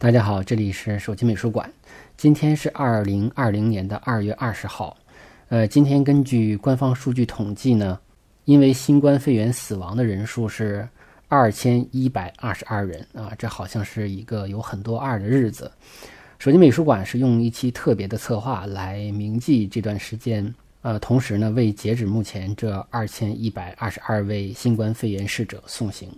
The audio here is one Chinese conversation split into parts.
大家好，这里是手机美术馆。今天是二零二零年的二月二十号。呃，今天根据官方数据统计呢，因为新冠肺炎死亡的人数是二千一百二十二人啊，这好像是一个有很多二的日子。手机美术馆是用一期特别的策划来铭记这段时间，呃，同时呢，为截止目前这二千一百二十二位新冠肺炎逝者送行。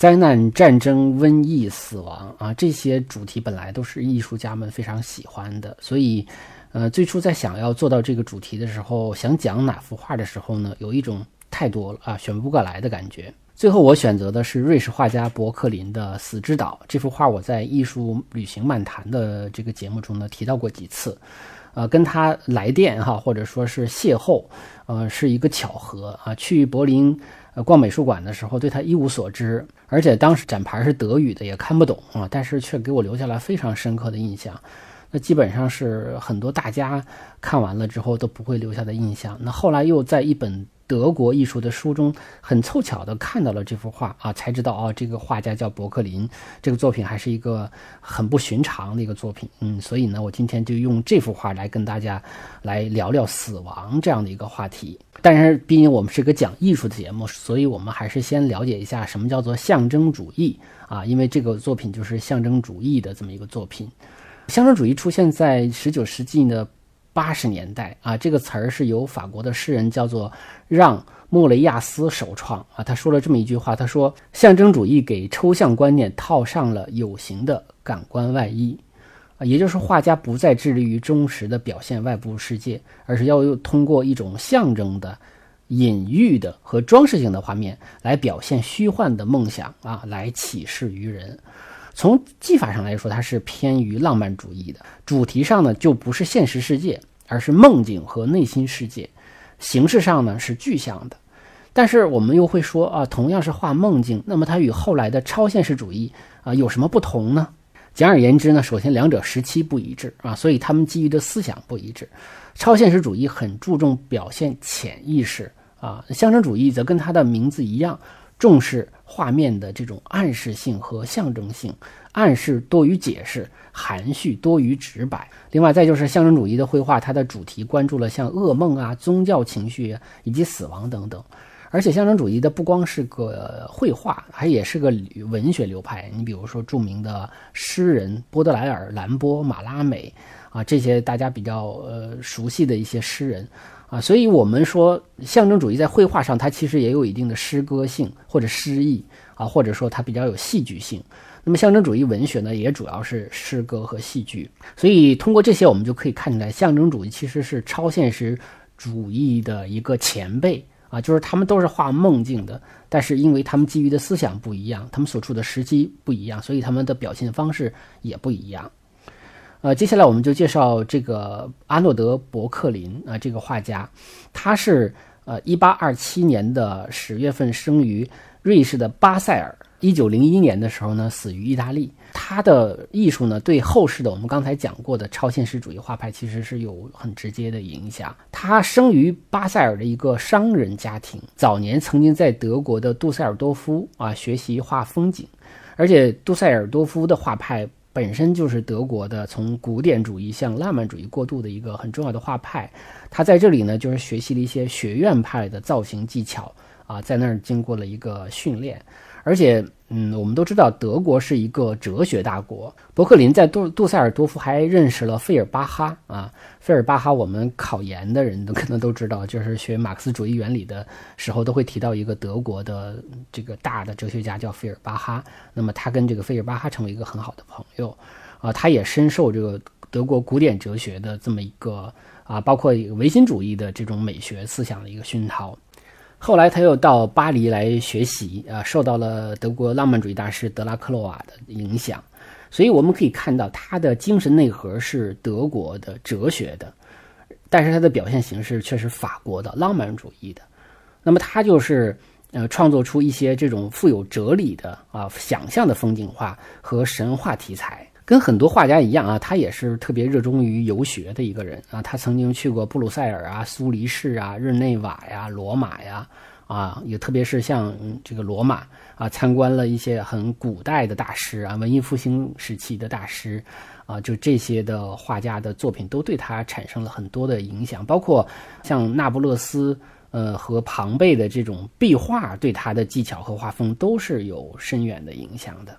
灾难、战争、瘟疫、死亡啊，这些主题本来都是艺术家们非常喜欢的，所以，呃，最初在想要做到这个主题的时候，想讲哪幅画的时候呢，有一种太多了啊，选不过来的感觉。最后我选择的是瑞士画家伯克林的《死之岛》这幅画，我在《艺术旅行漫谈》的这个节目中呢提到过几次，呃，跟他来电哈，或者说是邂逅，呃，是一个巧合啊，去柏林。呃，逛美术馆的时候对他一无所知，而且当时展牌是德语的，也看不懂啊，但是却给我留下了非常深刻的印象。那基本上是很多大家看完了之后都不会留下的印象。那后来又在一本。德国艺术的书中很凑巧的看到了这幅画啊，才知道哦，这个画家叫伯克林，这个作品还是一个很不寻常的一个作品。嗯，所以呢，我今天就用这幅画来跟大家来聊聊死亡这样的一个话题。但是，毕竟我们是个讲艺术的节目，所以我们还是先了解一下什么叫做象征主义啊，因为这个作品就是象征主义的这么一个作品。象征主义出现在十九世纪的。八十年代啊，这个词儿是由法国的诗人叫做让莫雷亚斯首创啊。他说了这么一句话，他说：“象征主义给抽象观念套上了有形的感官外衣啊，也就是画家不再致力于忠实的表现外部世界，而是要通过一种象征的、隐喻的和装饰性的画面来表现虚幻的梦想啊，来启示于人。”从技法上来说，它是偏于浪漫主义的；主题上呢，就不是现实世界，而是梦境和内心世界；形式上呢，是具象的。但是我们又会说啊，同样是画梦境，那么它与后来的超现实主义啊有什么不同呢？简而言之呢，首先两者时期不一致啊，所以他们基于的思想不一致。超现实主义很注重表现潜意识啊，象征主义则跟它的名字一样。重视画面的这种暗示性和象征性，暗示多于解释，含蓄多于直白。另外，再就是象征主义的绘画，它的主题关注了像噩梦啊、宗教情绪以及死亡等等。而且，象征主义的不光是个绘画，它也是个文学流派。你比如说，著名的诗人波德莱尔、兰波、马拉美啊，这些大家比较呃熟悉的一些诗人。啊，所以我们说象征主义在绘画上，它其实也有一定的诗歌性或者诗意啊，或者说它比较有戏剧性。那么象征主义文学呢，也主要是诗歌和戏剧。所以通过这些，我们就可以看出来，象征主义其实是超现实主义的一个前辈啊，就是他们都是画梦境的，但是因为他们基于的思想不一样，他们所处的时期不一样，所以他们的表现方式也不一样。呃，接下来我们就介绍这个阿诺德·伯克林啊，这个画家，他是呃一八二七年的十月份生于瑞士的巴塞尔，一九零一年的时候呢死于意大利。他的艺术呢，对后世的我们刚才讲过的超现实主义画派其实是有很直接的影响。他生于巴塞尔的一个商人家庭，早年曾经在德国的杜塞尔多夫啊学习画风景，而且杜塞尔多夫的画派。本身就是德国的从古典主义向浪漫主义过渡的一个很重要的画派，他在这里呢就是学习了一些学院派的造型技巧啊，在那儿经过了一个训练。而且，嗯，我们都知道德国是一个哲学大国。伯克林在杜杜塞尔多夫还认识了费尔巴哈啊，费尔巴哈我们考研的人都可能都知道，就是学马克思主义原理的时候都会提到一个德国的这个大的哲学家叫费尔巴哈。那么他跟这个费尔巴哈成为一个很好的朋友啊，他也深受这个德国古典哲学的这么一个啊，包括唯心主义的这种美学思想的一个熏陶。后来他又到巴黎来学习，啊，受到了德国浪漫主义大师德拉克洛瓦的影响，所以我们可以看到他的精神内核是德国的哲学的，但是他的表现形式却是法国的浪漫主义的。那么他就是呃创作出一些这种富有哲理的啊想象的风景画和神话题材。跟很多画家一样啊，他也是特别热衷于游学的一个人啊。他曾经去过布鲁塞尔啊、苏黎世啊、日内瓦呀、罗马呀啊，也特别是像这个罗马啊，参观了一些很古代的大师啊，文艺复兴时期的大师啊，就这些的画家的作品都对他产生了很多的影响，包括像那不勒斯呃和庞贝的这种壁画，对他的技巧和画风都是有深远的影响的。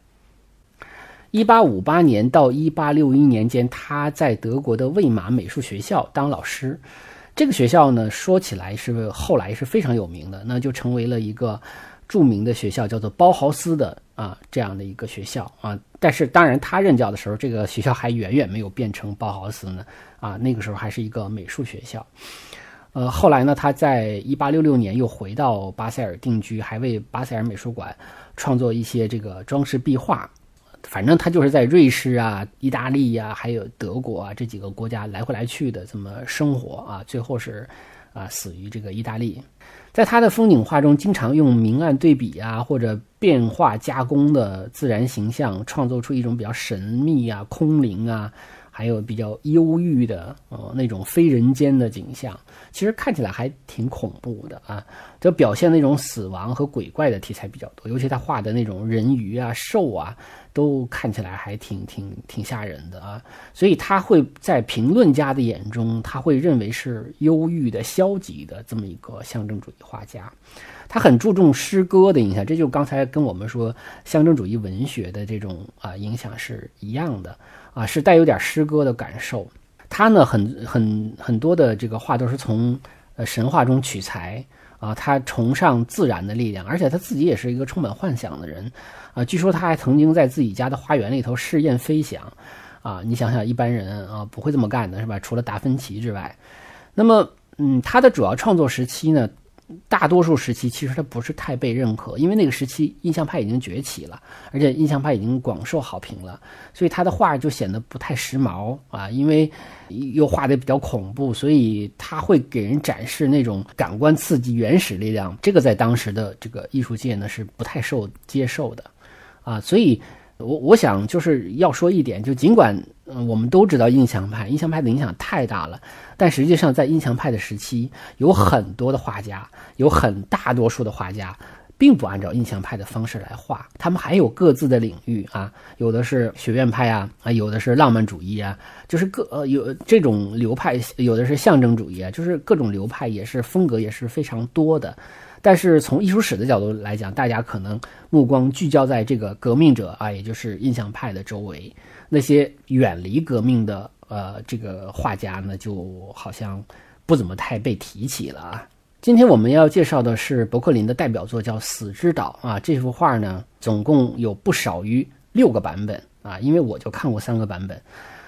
一八五八年到一八六一年间，他在德国的魏玛美术学校当老师。这个学校呢，说起来是后来是非常有名的，那就成为了一个著名的学校，叫做包豪斯的啊这样的一个学校啊。但是当然，他任教的时候，这个学校还远远没有变成包豪斯呢啊，那个时候还是一个美术学校。呃，后来呢，他在一八六六年又回到巴塞尔定居，还为巴塞尔美术馆创作一些这个装饰壁画。反正他就是在瑞士啊、意大利呀，还有德国啊这几个国家来回来去的这么生活啊，最后是啊死于这个意大利。在他的风景画中，经常用明暗对比啊，或者变化加工的自然形象，创作出一种比较神秘啊、空灵啊。还有比较忧郁的，呃，那种非人间的景象，其实看起来还挺恐怖的啊。就表现那种死亡和鬼怪的题材比较多，尤其他画的那种人鱼啊、兽啊，都看起来还挺挺挺吓人的啊。所以他会在评论家的眼中，他会认为是忧郁的、消极的这么一个象征主义画家。他很注重诗歌的影响，这就刚才跟我们说象征主义文学的这种啊影响是一样的。啊，是带有点诗歌的感受。他呢，很很很多的这个画都是从呃神话中取材啊。他崇尚自然的力量，而且他自己也是一个充满幻想的人啊。据说他还曾经在自己家的花园里头试验飞翔啊。你想想，一般人啊不会这么干的是吧？除了达芬奇之外，那么嗯，他的主要创作时期呢？大多数时期其实他不是太被认可，因为那个时期印象派已经崛起了，而且印象派已经广受好评了，所以他的画就显得不太时髦啊。因为又画的比较恐怖，所以他会给人展示那种感官刺激、原始力量，这个在当时的这个艺术界呢是不太受接受的啊。所以，我我想就是要说一点，就尽管嗯我们都知道印象派，印象派的影响太大了。但实际上，在印象派的时期，有很多的画家，有很大多数的画家，并不按照印象派的方式来画，他们还有各自的领域啊，有的是学院派啊，啊，有的是浪漫主义啊，就是各呃有这种流派，有的是象征主义啊，就是各种流派也是风格也是非常多的。但是从艺术史的角度来讲，大家可能目光聚焦在这个革命者啊，也就是印象派的周围，那些远离革命的。呃，这个画家呢，就好像不怎么太被提起了啊。今天我们要介绍的是伯克林的代表作，叫《死之岛》啊。这幅画呢，总共有不少于六个版本啊。因为我就看过三个版本，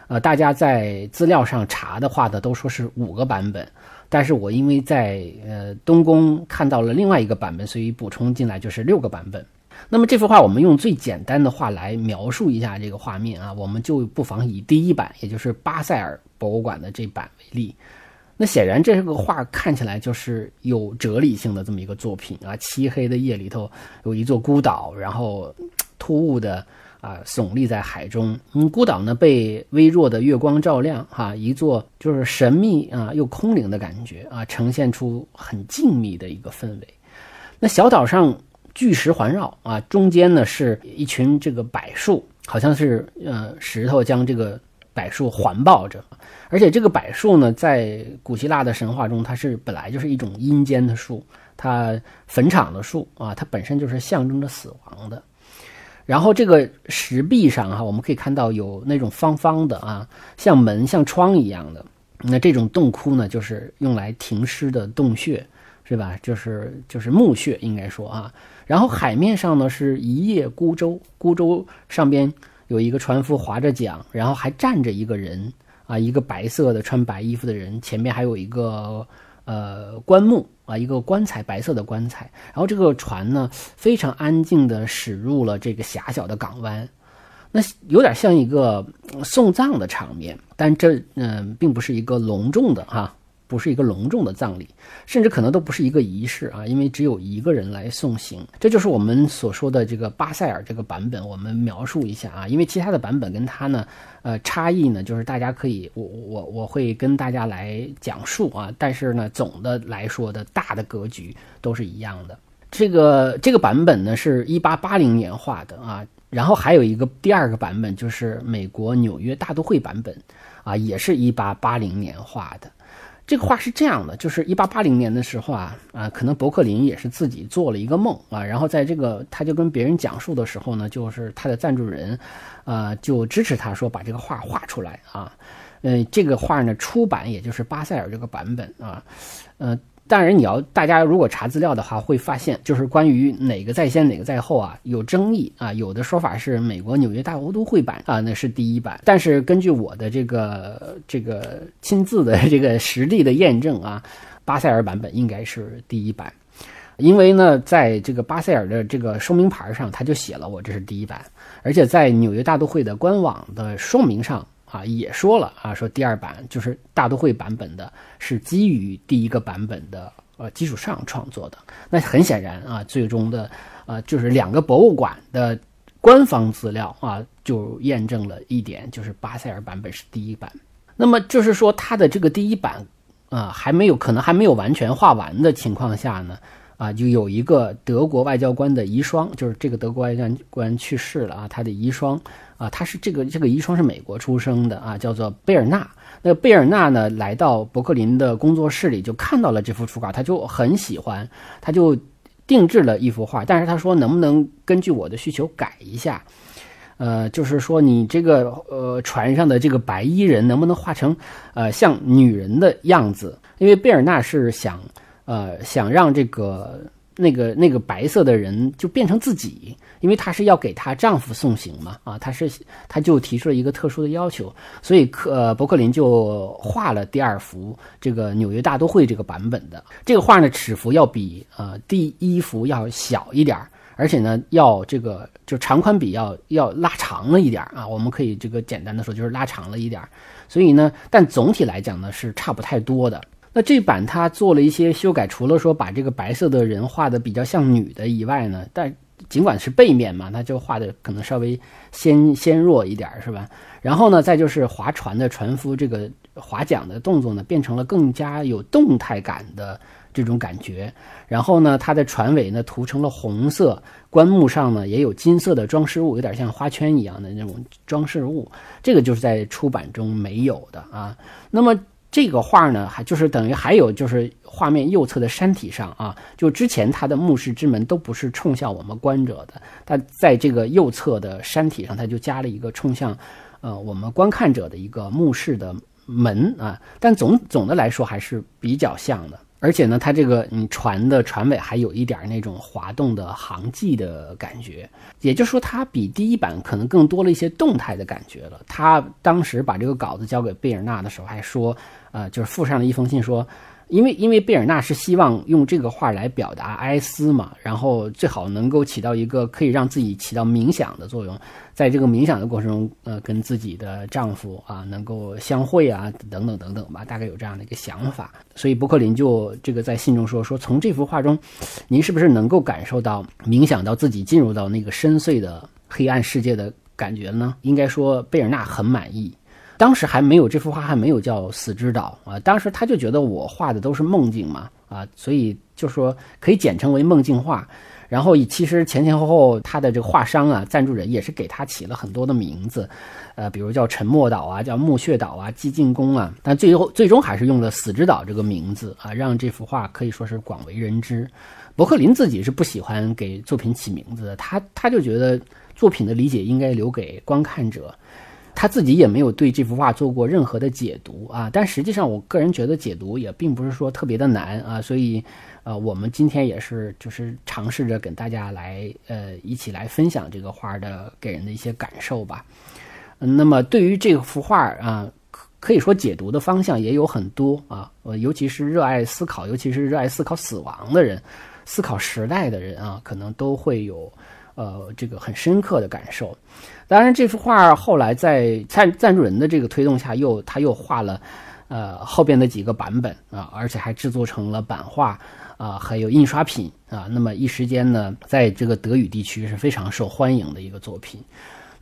呃，大家在资料上查的话呢，都说是五个版本。但是我因为在呃东宫看到了另外一个版本，所以补充进来就是六个版本。那么这幅画，我们用最简单的话来描述一下这个画面啊，我们就不妨以第一版，也就是巴塞尔博物馆的这版为例。那显然这个画看起来就是有哲理性的这么一个作品啊。漆黑的夜里头有一座孤岛，然后突兀的啊耸立在海中。嗯，孤岛呢被微弱的月光照亮，哈，一座就是神秘啊又空灵的感觉啊，呈现出很静谧的一个氛围。那小岛上。巨石环绕啊，中间呢是一群这个柏树，好像是呃石头将这个柏树环抱着，而且这个柏树呢，在古希腊的神话中，它是本来就是一种阴间的树，它坟场的树啊，它本身就是象征着死亡的。然后这个石壁上哈，我们可以看到有那种方方的啊，像门像窗一样的，那这种洞窟呢，就是用来停尸的洞穴，是吧？就是就是墓穴，应该说啊。然后海面上呢是一叶孤舟，孤舟上边有一个船夫划着桨，然后还站着一个人啊，一个白色的穿白衣服的人，前面还有一个呃棺木啊，一个棺材，白色的棺材。然后这个船呢非常安静的驶入了这个狭小的港湾，那有点像一个送葬的场面，但这嗯并不是一个隆重的哈。不是一个隆重的葬礼，甚至可能都不是一个仪式啊，因为只有一个人来送行。这就是我们所说的这个巴塞尔这个版本，我们描述一下啊，因为其他的版本跟它呢，呃，差异呢，就是大家可以，我我我会跟大家来讲述啊，但是呢，总的来说的大的格局都是一样的。这个这个版本呢是一八八零年画的啊，然后还有一个第二个版本就是美国纽约大都会版本，啊，也是一八八零年画的。这个画是这样的，就是一八八零年的时候啊，啊，可能伯克林也是自己做了一个梦啊，然后在这个他就跟别人讲述的时候呢，就是他的赞助人，呃，就支持他说把这个画画出来啊，嗯，这个画呢出版也就是巴塞尔这个版本啊，嗯。当然，你要大家如果查资料的话，会发现就是关于哪个在先哪个在后啊，有争议啊。有的说法是美国纽约大都会版啊，那是第一版。但是根据我的这个这个亲自的这个实地的验证啊，巴塞尔版本应该是第一版，因为呢，在这个巴塞尔的这个说明牌上，他就写了我这是第一版，而且在纽约大都会的官网的说明上。啊，也说了啊，说第二版就是大都会版本的，是基于第一个版本的呃基础上创作的。那很显然啊，最终的呃就是两个博物馆的官方资料啊，就验证了一点，就是巴塞尔版本是第一版。那么就是说，它的这个第一版啊，还没有可能还没有完全画完的情况下呢。啊，就有一个德国外交官的遗孀，就是这个德国外交官去世了啊，他的遗孀啊，他是这个这个遗孀是美国出生的啊，叫做贝尔纳。那贝尔纳呢，来到伯克林的工作室里，就看到了这幅初稿，他就很喜欢，他就定制了一幅画。但是他说，能不能根据我的需求改一下？呃，就是说你这个呃船上的这个白衣人能不能画成呃像女人的样子？因为贝尔纳是想。呃，想让这个那个那个白色的人就变成自己，因为她是要给她丈夫送行嘛，啊，她是她就提出了一个特殊的要求，所以克呃伯克林就画了第二幅这个纽约大都会这个版本的这个画呢，尺幅要比呃第一幅要小一点，而且呢要这个就长宽比要要拉长了一点啊，我们可以这个简单的说就是拉长了一点，所以呢，但总体来讲呢是差不太多的。那这版他做了一些修改，除了说把这个白色的人画的比较像女的以外呢，但尽管是背面嘛，他就画的可能稍微纤纤弱一点，是吧？然后呢，再就是划船的船夫这个划桨的动作呢，变成了更加有动态感的这种感觉。然后呢，它的船尾呢涂成了红色，棺木上呢也有金色的装饰物，有点像花圈一样的那种装饰物。这个就是在出版中没有的啊。那么。这个画呢，还就是等于还有就是画面右侧的山体上啊，就之前它的墓室之门都不是冲向我们观者的，它在这个右侧的山体上，它就加了一个冲向，呃，我们观看者的一个墓室的门啊，但总总的来说还是比较像的。而且呢，它这个你船的船尾还有一点那种滑动的航迹的感觉，也就是说，它比第一版可能更多了一些动态的感觉了。他当时把这个稿子交给贝尔纳的时候，还说，呃，就是附上了一封信说。因为因为贝尔纳是希望用这个画来表达哀思嘛，然后最好能够起到一个可以让自己起到冥想的作用，在这个冥想的过程中，呃，跟自己的丈夫啊能够相会啊，等等等等吧，大概有这样的一个想法。所以伯克林就这个在信中说说，从这幅画中，您是不是能够感受到冥想到自己进入到那个深邃的黑暗世界的感觉呢？应该说贝尔纳很满意。当时还没有这幅画，还没有叫《死之岛》啊。当时他就觉得我画的都是梦境嘛，啊，所以就说可以简称为梦境画。然后其实前前后后他的这个画商啊，赞助人也是给他起了很多的名字，呃，比如叫沉默岛啊，叫墓穴岛啊，寂静宫啊。但最后最终还是用了《死之岛》这个名字啊，让这幅画可以说是广为人知。伯克林自己是不喜欢给作品起名字的，他他就觉得作品的理解应该留给观看者。他自己也没有对这幅画做过任何的解读啊，但实际上我个人觉得解读也并不是说特别的难啊，所以，呃，我们今天也是就是尝试着跟大家来呃一起来分享这个画的给人的一些感受吧。那么对于这幅画啊，可以说解读的方向也有很多啊，呃，尤其是热爱思考，尤其是热爱思考死亡的人，思考时代的人啊，可能都会有。呃，这个很深刻的感受。当然，这幅画后来在赞赞助人的这个推动下，又他又画了，呃后边的几个版本啊，而且还制作成了版画啊，还有印刷品啊。那么一时间呢，在这个德语地区是非常受欢迎的一个作品。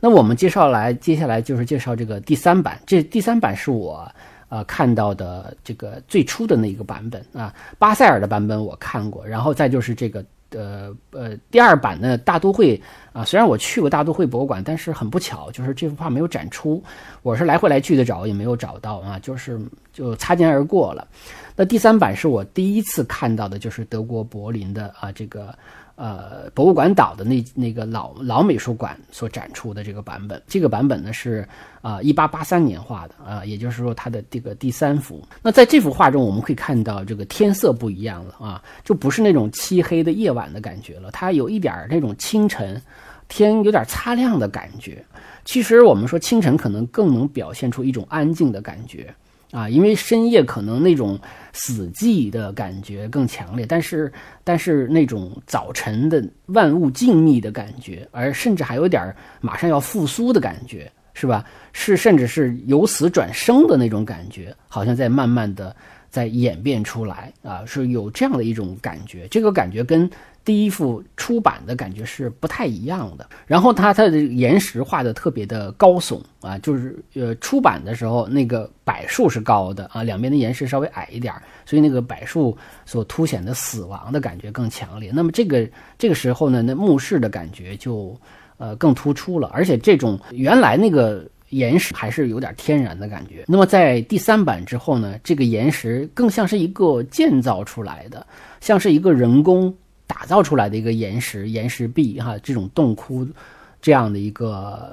那我们介绍来，接下来就是介绍这个第三版。这第三版是我呃看到的这个最初的那一个版本啊，巴塞尔的版本我看过，然后再就是这个。呃呃，第二版的大都会啊，虽然我去过大都会博物馆，但是很不巧，就是这幅画没有展出。我是来回来去的找，也没有找到啊，就是就擦肩而过了。那第三版是我第一次看到的，就是德国柏林的啊这个。呃，博物馆岛的那那个老老美术馆所展出的这个版本，这个版本呢是啊，一八八三年画的啊，也就是说它的这个第三幅。那在这幅画中，我们可以看到这个天色不一样了啊，就不是那种漆黑的夜晚的感觉了，它有一点那种清晨，天有点擦亮的感觉。其实我们说清晨可能更能表现出一种安静的感觉。啊，因为深夜可能那种死寂的感觉更强烈，但是但是那种早晨的万物静谧的感觉，而甚至还有点马上要复苏的感觉，是吧？是甚至是由死转生的那种感觉，好像在慢慢的在演变出来啊，是有这样的一种感觉，这个感觉跟。第一幅出版的感觉是不太一样的，然后它它的岩石画的特别的高耸啊，就是呃出版的时候那个柏树是高的啊，两边的岩石稍微矮一点，所以那个柏树所凸显的死亡的感觉更强烈。那么这个这个时候呢，那墓室的感觉就呃更突出了，而且这种原来那个岩石还是有点天然的感觉。那么在第三版之后呢，这个岩石更像是一个建造出来的，像是一个人工。打造出来的一个岩石岩石壁哈，这种洞窟这样的一个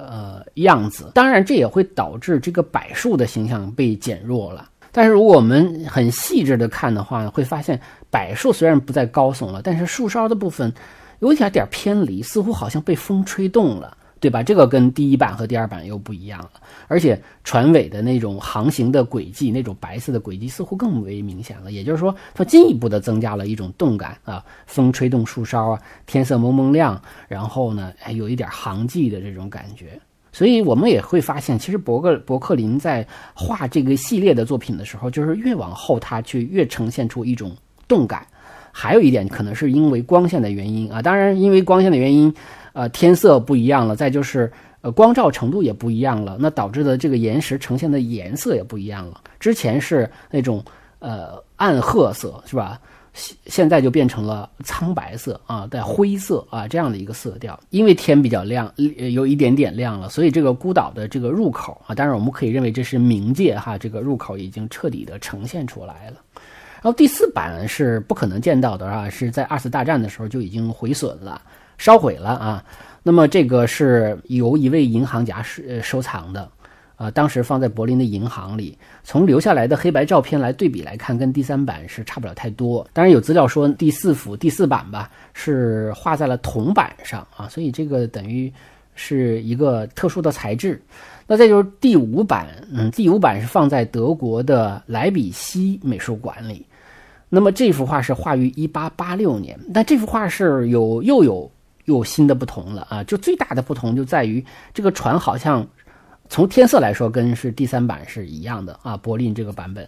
呃样子，当然这也会导致这个柏树的形象被减弱了。但是如果我们很细致的看的话，会发现柏树虽然不再高耸了，但是树梢的部分有一点点偏离，似乎好像被风吹动了。对吧？这个跟第一版和第二版又不一样了，而且船尾的那种航行的轨迹，那种白色的轨迹似乎更为明显了。也就是说，它进一步的增加了一种动感啊，风吹动树梢啊，天色蒙蒙亮，然后呢，还有一点航迹的这种感觉。所以我们也会发现，其实伯克伯克林在画这个系列的作品的时候，就是越往后他去越呈现出一种动感。还有一点可能是因为光线的原因啊，当然因为光线的原因。呃，天色不一样了，再就是呃，光照程度也不一样了，那导致的这个岩石呈现的颜色也不一样了。之前是那种呃暗褐色，是吧？现现在就变成了苍白色啊，带灰色啊这样的一个色调。因为天比较亮，有一点点亮了，所以这个孤岛的这个入口啊，当然我们可以认为这是冥界哈，这个入口已经彻底的呈现出来了。然后第四版是不可能见到的啊，是在二次大战的时候就已经毁损了。烧毁了啊，那么这个是由一位银行家收收藏的，啊，当时放在柏林的银行里。从留下来的黑白照片来对比来看，跟第三版是差不了太多。当然有资料说第四幅第四版吧是画在了铜板上啊，所以这个等于是一个特殊的材质。那再就是第五版，嗯，第五版是放在德国的莱比锡美术馆里。那么这幅画是画于一八八六年，但这幅画是有又有。有新的不同了啊！就最大的不同就在于这个船好像从天色来说跟是第三版是一样的啊，柏林这个版本。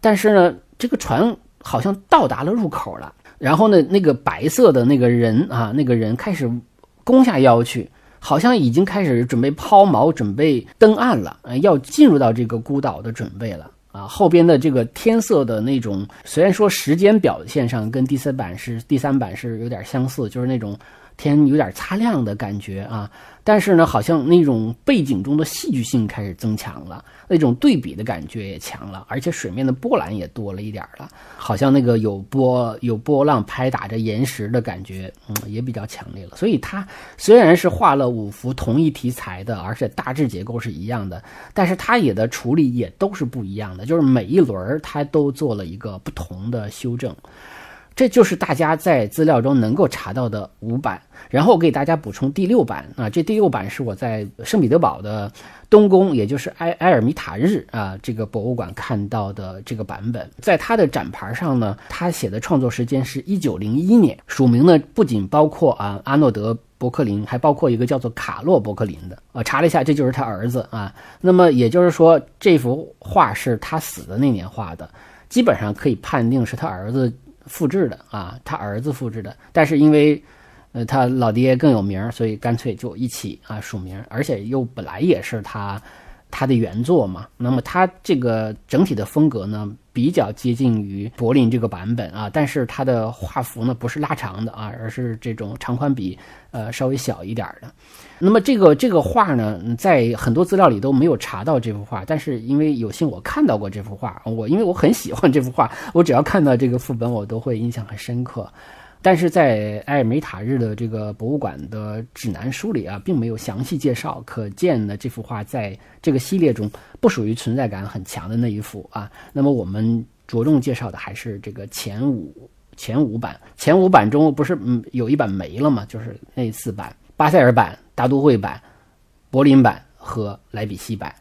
但是呢，这个船好像到达了入口了，然后呢，那个白色的那个人啊，那个人开始弓下腰去，好像已经开始准备抛锚、准备登岸了，要进入到这个孤岛的准备了啊。后边的这个天色的那种，虽然说时间表现上跟第三版是第三版是有点相似，就是那种。天有点擦亮的感觉啊，但是呢，好像那种背景中的戏剧性开始增强了，那种对比的感觉也强了，而且水面的波澜也多了一点了，好像那个有波有波浪拍打着岩石的感觉，嗯，也比较强烈了。所以它虽然是画了五幅同一题材的，而且大致结构是一样的，但是它也的处理也都是不一样的，就是每一轮它都做了一个不同的修正。这就是大家在资料中能够查到的五版。然后我给大家补充第六版啊，这第六版是我在圣彼得堡的东宫，也就是埃埃尔米塔日啊这个博物馆看到的这个版本。在他的展牌上呢，他写的创作时间是一九零一年，署名呢不仅包括啊阿诺德·伯克林，还包括一个叫做卡洛·伯克林的。啊，查了一下，这就是他儿子啊。那么也就是说，这幅画是他死的那年画的，基本上可以判定是他儿子复制的啊，他儿子复制的。但是因为呃，他老爹更有名，所以干脆就一起啊署名，而且又本来也是他他的原作嘛。那么他这个整体的风格呢，比较接近于柏林这个版本啊，但是他的画幅呢不是拉长的啊，而是这种长宽比呃稍微小一点的。那么这个这个画呢，在很多资料里都没有查到这幅画，但是因为有幸我看到过这幅画，我因为我很喜欢这幅画，我只要看到这个副本，我都会印象很深刻。但是在埃尔梅塔日的这个博物馆的指南书里啊，并没有详细介绍。可见呢，这幅画在这个系列中不属于存在感很强的那一幅啊。那么我们着重介绍的还是这个前五前五版。前五版中不是嗯有一版没了吗？就是那四版：巴塞尔版、大都会版、柏林版和莱比锡版。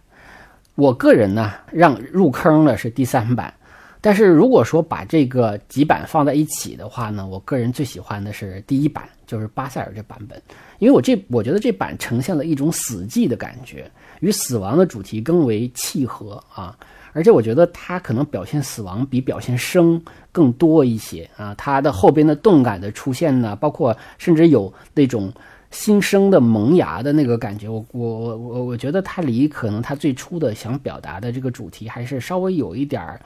我个人呢，让入坑的是第三版。但是如果说把这个几版放在一起的话呢，我个人最喜欢的是第一版，就是巴塞尔这版本，因为我这我觉得这版呈现了一种死寂的感觉，与死亡的主题更为契合啊，而且我觉得它可能表现死亡比表现生更多一些啊，它的后边的动感的出现呢，包括甚至有那种新生的萌芽的那个感觉，我我我我觉得它离可能它最初的想表达的这个主题还是稍微有一点儿。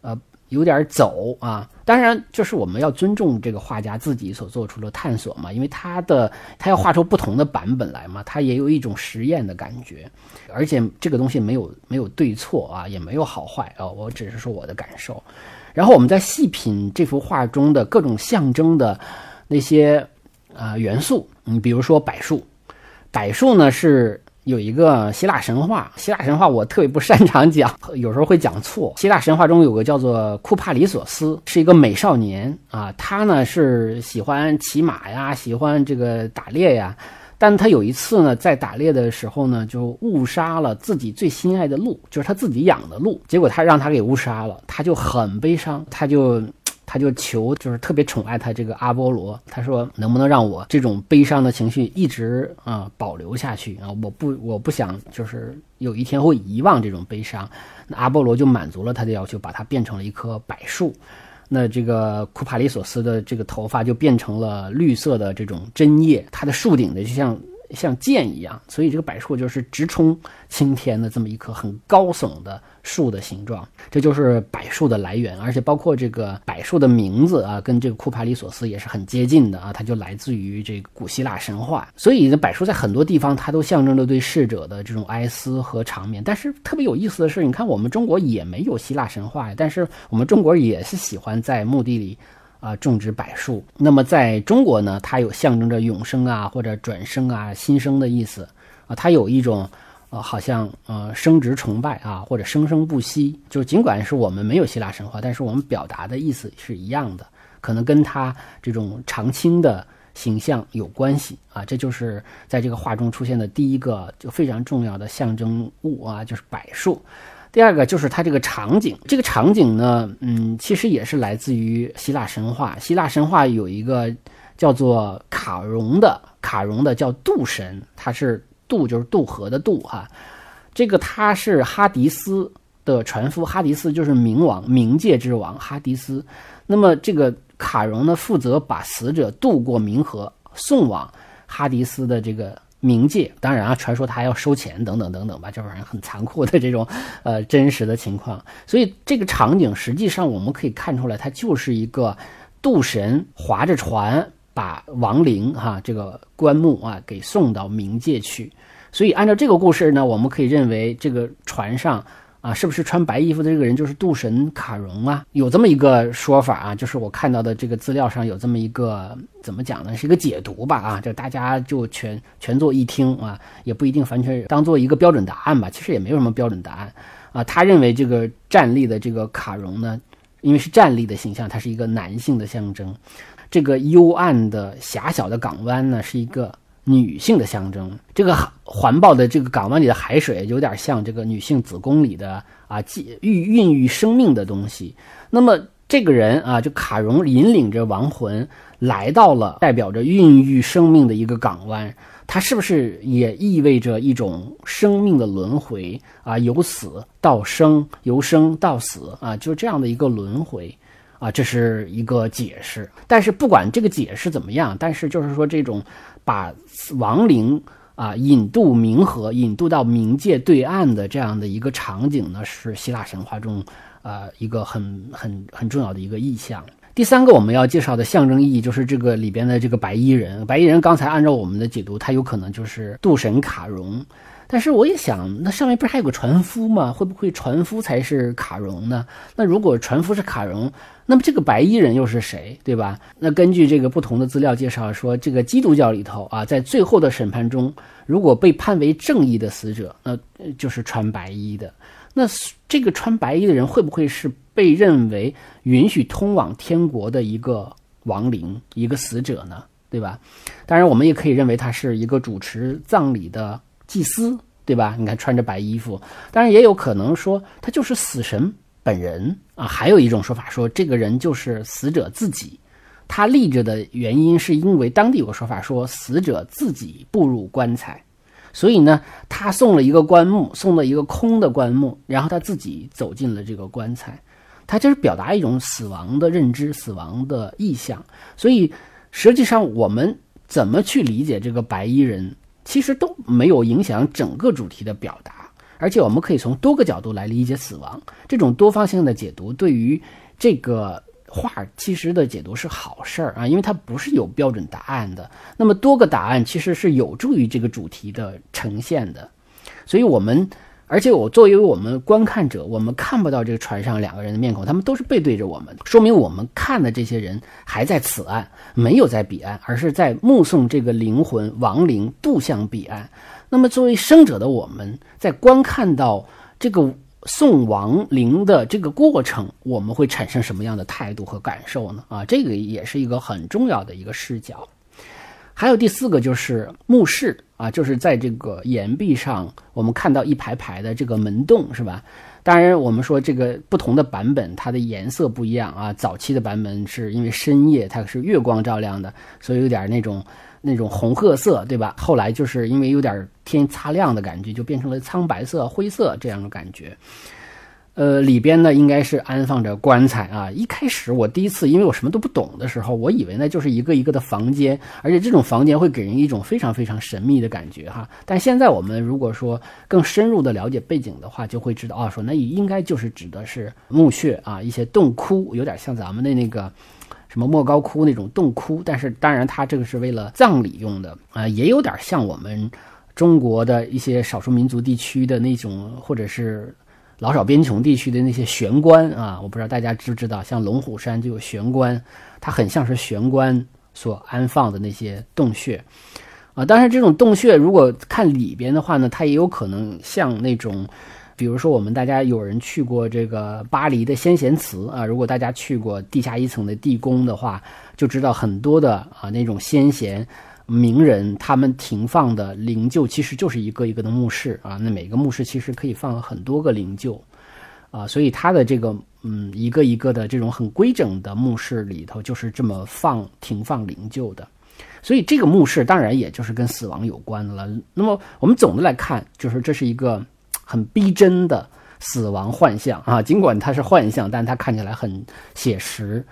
呃，有点走啊，当然就是我们要尊重这个画家自己所做出的探索嘛，因为他的他要画出不同的版本来嘛，他也有一种实验的感觉，而且这个东西没有没有对错啊，也没有好坏啊，我只是说我的感受。然后我们再细品这幅画中的各种象征的那些啊元素，你比如说柏树，柏树呢是。有一个希腊神话，希腊神话我特别不擅长讲，有时候会讲错。希腊神话中有个叫做库帕里索斯，是一个美少年啊，他呢是喜欢骑马呀，喜欢这个打猎呀，但他有一次呢，在打猎的时候呢，就误杀了自己最心爱的鹿，就是他自己养的鹿，结果他让他给误杀了，他就很悲伤，他就。他就求，就是特别宠爱他这个阿波罗。他说：“能不能让我这种悲伤的情绪一直啊保留下去啊？我不，我不想就是有一天会遗忘这种悲伤。”那阿波罗就满足了他的要求，把它变成了一棵柏树。那这个库帕里索斯的这个头发就变成了绿色的这种针叶，它的树顶的就像。像剑一样，所以这个柏树就是直冲青天的这么一棵很高耸的树的形状，这就是柏树的来源。而且包括这个柏树的名字啊，跟这个库帕里索斯也是很接近的啊，它就来自于这个古希腊神话。所以，柏树在很多地方它都象征着对逝者的这种哀思和长眠。但是特别有意思的是，你看我们中国也没有希腊神话呀，但是我们中国也是喜欢在墓地里。啊，种植柏树。那么在中国呢，它有象征着永生啊，或者转生啊、新生的意思啊。它有一种，呃，好像呃，生殖崇拜啊，或者生生不息。就尽管是我们没有希腊神话，但是我们表达的意思是一样的，可能跟它这种常青的形象有关系啊。这就是在这个画中出现的第一个就非常重要的象征物啊，就是柏树。第二个就是它这个场景，这个场景呢，嗯，其实也是来自于希腊神话。希腊神话有一个叫做卡戎的，卡戎的叫渡神，他是渡就是渡河的渡哈。这个他是哈迪斯的船夫，哈迪斯就是冥王，冥界之王哈迪斯。那么这个卡戎呢，负责把死者渡过冥河，送往哈迪斯的这个。冥界，当然啊，传说他还要收钱，等等等等吧，这玩意很残酷的这种，呃，真实的情况。所以这个场景实际上我们可以看出来，它就是一个渡神划着船把亡灵哈这个棺木啊给送到冥界去。所以按照这个故事呢，我们可以认为这个船上。啊，是不是穿白衣服的这个人就是渡神卡戎啊？有这么一个说法啊，就是我看到的这个资料上有这么一个怎么讲呢？是一个解读吧啊，这大家就全全做一听啊，也不一定完全当做一个标准答案吧。其实也没有什么标准答案啊。他认为这个站立的这个卡戎呢，因为是站立的形象，它是一个男性的象征。这个幽暗的狭小的港湾呢，是一个女性的象征。这个环抱的这个港湾里的海水，有点像这个女性子宫里的啊，孕孕育生命的东西。那么这个人啊，就卡戎引领着亡魂来到了代表着孕育生命的一个港湾。它是不是也意味着一种生命的轮回啊？由死到生，由生到死啊，就这样的一个轮回啊，这是一个解释。但是不管这个解释怎么样，但是就是说这种把亡灵啊引渡冥河，引渡到冥界对岸的这样的一个场景呢，是希腊神话中啊一个很很很重要的一个意象。第三个我们要介绍的象征意义就是这个里边的这个白衣人。白衣人刚才按照我们的解读，他有可能就是渡神卡戎。但是我也想，那上面不是还有个船夫吗？会不会船夫才是卡戎呢？那如果船夫是卡戎，那么这个白衣人又是谁，对吧？那根据这个不同的资料介绍说，这个基督教里头啊，在最后的审判中，如果被判为正义的死者，那就是穿白衣的。那这个穿白衣的人会不会是？被认为允许通往天国的一个亡灵，一个死者呢，对吧？当然，我们也可以认为他是一个主持葬礼的祭司，对吧？你看穿着白衣服，当然也有可能说他就是死神本人啊。还有一种说法说，这个人就是死者自己，他立着的原因是因为当地有个说法说，死者自己步入棺材，所以呢，他送了一个棺木，送了一个空的棺木，然后他自己走进了这个棺材。他就是表达一种死亡的认知、死亡的意象，所以实际上我们怎么去理解这个白衣人，其实都没有影响整个主题的表达。而且我们可以从多个角度来理解死亡，这种多方性的解读对于这个画其实的解读是好事儿啊，因为它不是有标准答案的。那么多个答案其实是有助于这个主题的呈现的，所以我们。而且我作为我们观看者，我们看不到这个船上两个人的面孔，他们都是背对着我们，说明我们看的这些人还在此岸，没有在彼岸，而是在目送这个灵魂亡灵渡向彼岸。那么作为生者的我们，在观看到这个送亡灵的这个过程，我们会产生什么样的态度和感受呢？啊，这个也是一个很重要的一个视角。还有第四个就是墓室啊，就是在这个岩壁上，我们看到一排排的这个门洞，是吧？当然，我们说这个不同的版本，它的颜色不一样啊。早期的版本是因为深夜它是月光照亮的，所以有点那种那种红褐色，对吧？后来就是因为有点天擦亮的感觉，就变成了苍白色、灰色这样的感觉。呃，里边呢应该是安放着棺材啊。一开始我第一次，因为我什么都不懂的时候，我以为那就是一个一个的房间，而且这种房间会给人一种非常非常神秘的感觉哈。但现在我们如果说更深入的了解背景的话，就会知道啊，说那应该就是指的是墓穴啊，一些洞窟，有点像咱们的那个什么莫高窟那种洞窟。但是当然，它这个是为了葬礼用的啊，也有点像我们中国的一些少数民族地区的那种，或者是。老少边穷地区的那些玄关啊，我不知道大家知不知道，像龙虎山就有玄关，它很像是玄关所安放的那些洞穴啊。当然，这种洞穴如果看里边的话呢，它也有可能像那种，比如说我们大家有人去过这个巴黎的先贤祠啊，如果大家去过地下一层的地宫的话，就知道很多的啊那种先贤。名人他们停放的灵柩其实就是一个一个的墓室啊，那每个墓室其实可以放很多个灵柩，啊，所以它的这个嗯一个一个的这种很规整的墓室里头就是这么放停放灵柩的，所以这个墓室当然也就是跟死亡有关的了。那么我们总的来看，就是这是一个很逼真的死亡幻象啊，尽管它是幻象，但它看起来很写实。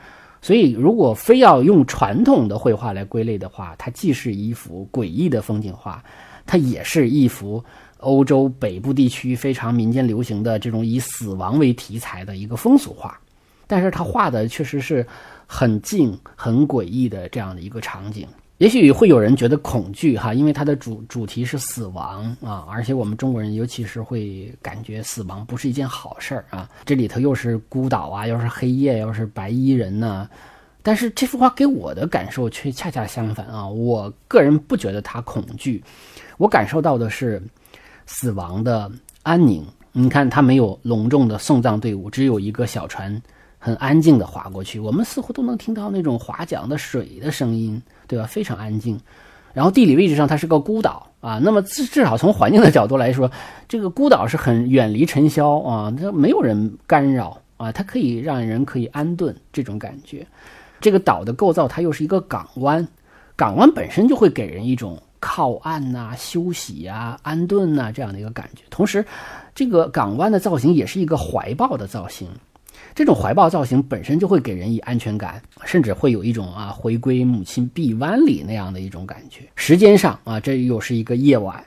所以，如果非要用传统的绘画来归类的话，它既是一幅诡异的风景画，它也是一幅欧洲北部地区非常民间流行的这种以死亡为题材的一个风俗画。但是，它画的确实是很静、很诡异的这样的一个场景。也许会有人觉得恐惧哈，因为它的主主题是死亡啊，而且我们中国人尤其是会感觉死亡不是一件好事儿啊。这里头又是孤岛啊，又是黑夜，又是白衣人呢。但是这幅画给我的感受却恰恰相反啊，我个人不觉得它恐惧，我感受到的是死亡的安宁。你看，它没有隆重的送葬队伍，只有一个小船。很安静的划过去，我们似乎都能听到那种划桨的水的声音，对吧？非常安静。然后地理位置上它是个孤岛啊，那么至至少从环境的角度来说，这个孤岛是很远离尘嚣啊，它没有人干扰啊，它可以让人可以安顿这种感觉。这个岛的构造它又是一个港湾，港湾本身就会给人一种靠岸呐、休息呀、安顿呐这样的一个感觉。同时，这个港湾的造型也是一个怀抱的造型。这种怀抱造型本身就会给人以安全感，甚至会有一种啊回归母亲臂弯里那样的一种感觉。时间上啊，这又是一个夜晚，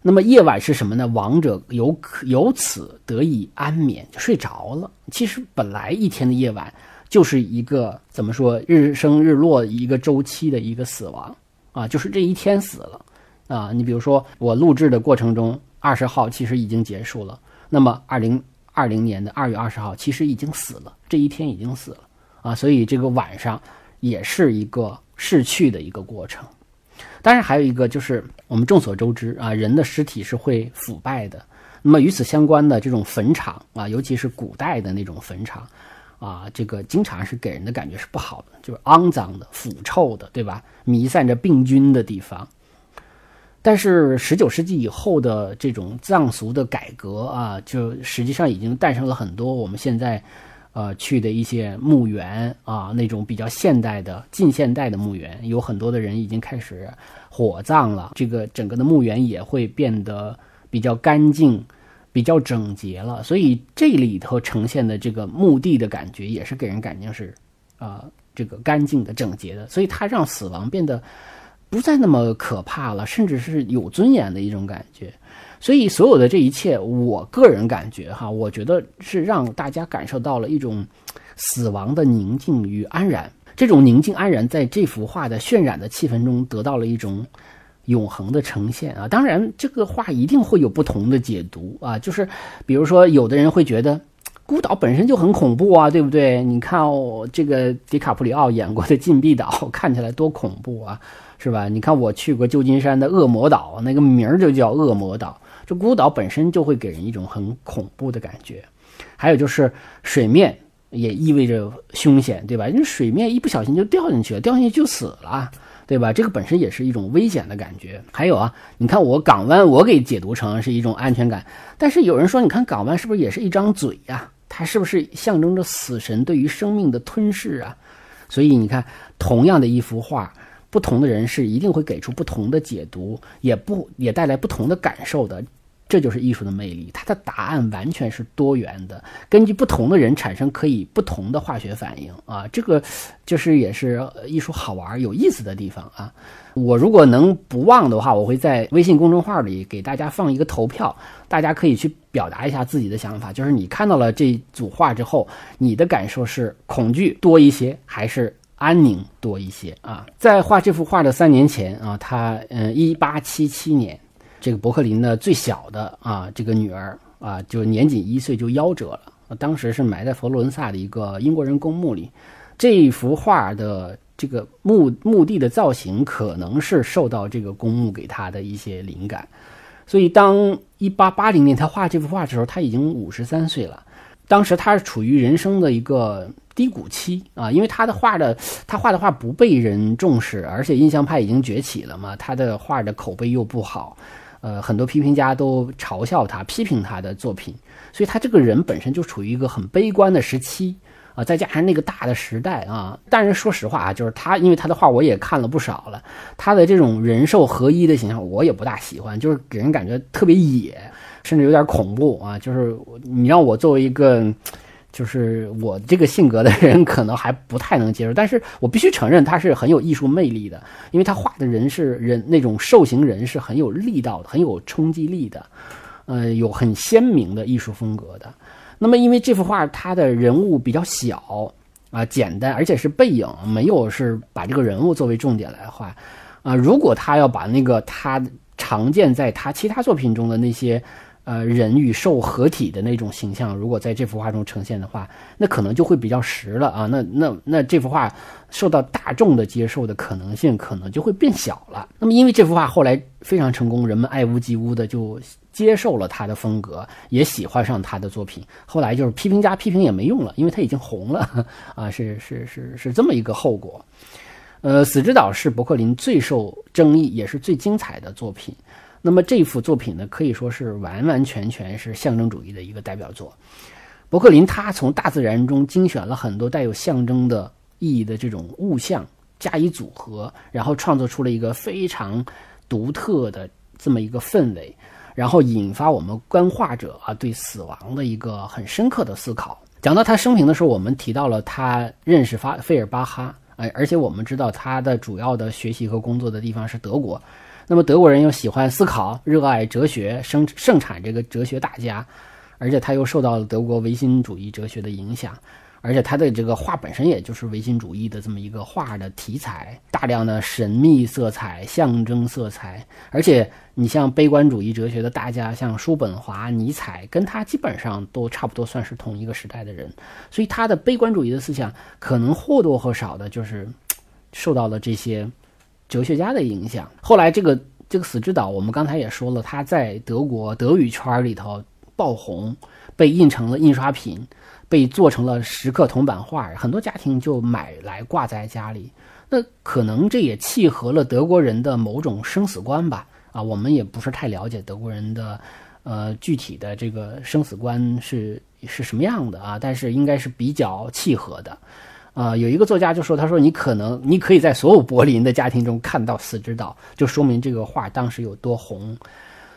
那么夜晚是什么呢？亡者由由此得以安眠，就睡着了。其实本来一天的夜晚就是一个怎么说日升日落一个周期的一个死亡啊，就是这一天死了啊。你比如说我录制的过程中，二十号其实已经结束了，那么二零。二零年的二月二十号，其实已经死了，这一天已经死了啊，所以这个晚上也是一个逝去的一个过程。当然，还有一个就是我们众所周知啊，人的尸体是会腐败的。那么与此相关的这种坟场啊，尤其是古代的那种坟场啊，这个经常是给人的感觉是不好的，就是肮脏的、腐臭的，对吧？弥散着病菌的地方。但是十九世纪以后的这种葬俗的改革啊，就实际上已经诞生了很多我们现在，呃，去的一些墓园啊，那种比较现代的近现代的墓园，有很多的人已经开始火葬了。这个整个的墓园也会变得比较干净、比较整洁了。所以这里头呈现的这个墓地的感觉，也是给人感觉是啊，这个干净的、整洁的。所以它让死亡变得。不再那么可怕了，甚至是有尊严的一种感觉。所以，所有的这一切，我个人感觉哈，我觉得是让大家感受到了一种死亡的宁静与安然。这种宁静安然，在这幅画的渲染的气氛中，得到了一种永恒的呈现啊。当然，这个画一定会有不同的解读啊。就是比如说，有的人会觉得孤岛本身就很恐怖啊，对不对？你看哦，这个迪卡普里奥演过的《禁闭岛》，看起来多恐怖啊！是吧？你看我去过旧金山的恶魔岛，那个名儿就叫恶魔岛。这孤岛本身就会给人一种很恐怖的感觉。还有就是水面也意味着凶险，对吧？因为水面一不小心就掉进去了，掉进去就死了，对吧？这个本身也是一种危险的感觉。还有啊，你看我港湾，我给解读成是一种安全感。但是有人说，你看港湾是不是也是一张嘴呀？它是不是象征着死神对于生命的吞噬啊？所以你看，同样的一幅画。不同的人是一定会给出不同的解读，也不也带来不同的感受的，这就是艺术的魅力。它的答案完全是多元的，根据不同的人产生可以不同的化学反应啊，这个就是也是艺术好玩有意思的地方啊。我如果能不忘的话，我会在微信公众号里给大家放一个投票，大家可以去表达一下自己的想法，就是你看到了这组画之后，你的感受是恐惧多一些还是？安宁多一些啊，在画这幅画的三年前啊，他嗯，一八七七年，这个伯克林的最小的啊，这个女儿啊，就年仅一岁就夭折了。当时是埋在佛罗伦萨的一个英国人公墓里。这幅画的这个墓墓地的造型，可能是受到这个公墓给他的一些灵感。所以，当一八八零年他画这幅画的时候，他已经五十三岁了。当时他是处于人生的一个。低谷期啊，因为他的画的他画的画不被人重视，而且印象派已经崛起了嘛，他的画的口碑又不好，呃，很多批评家都嘲笑他，批评他的作品，所以他这个人本身就处于一个很悲观的时期啊，再加上那个大的时代啊，但是说实话啊，就是他，因为他的画我也看了不少了，他的这种人兽合一的形象我也不大喜欢，就是给人感觉特别野，甚至有点恐怖啊，就是你让我作为一个。就是我这个性格的人可能还不太能接受，但是我必须承认他是很有艺术魅力的，因为他画的人是人那种兽形人是很有力道的，很有冲击力的，呃，有很鲜明的艺术风格的。那么因为这幅画它的人物比较小啊，简单，而且是背影，没有是把这个人物作为重点来画啊。如果他要把那个他常见在他其他作品中的那些。呃人与兽合体的那种形象，如果在这幅画中呈现的话，那可能就会比较实了啊。那那那这幅画受到大众的接受的可能性可能就会变小了。那么因为这幅画后来非常成功，人们爱屋及乌的就接受了他的风格，也喜欢上他的作品。后来就是批评家批评也没用了，因为他已经红了 啊，是是是是这么一个后果。呃，《死之岛》是伯克林最受争议也是最精彩的作品。那么这幅作品呢，可以说是完完全全是象征主义的一个代表作。伯克林他从大自然中精选了很多带有象征的意义的这种物象，加以组合，然后创作出了一个非常独特的这么一个氛围，然后引发我们观画者啊对死亡的一个很深刻的思考。讲到他生平的时候，我们提到了他认识发费尔巴哈。哎，而且我们知道他的主要的学习和工作的地方是德国，那么德国人又喜欢思考、热爱哲学，生盛产这个哲学大家，而且他又受到了德国唯心主义哲学的影响。而且他的这个画本身也就是唯心主义的这么一个画的题材，大量的神秘色彩、象征色彩。而且你像悲观主义哲学的大家，像叔本华、尼采，跟他基本上都差不多，算是同一个时代的人。所以他的悲观主义的思想，可能或多或少的就是受到了这些哲学家的影响。后来这个这个死之岛，我们刚才也说了，他在德国德语圈里头爆红，被印成了印刷品。被做成了石刻铜版画，很多家庭就买来挂在家里。那可能这也契合了德国人的某种生死观吧？啊，我们也不是太了解德国人的，呃，具体的这个生死观是是什么样的啊？但是应该是比较契合的。啊，有一个作家就说，他说你可能你可以在所有柏林的家庭中看到《死之岛》，就说明这个画当时有多红。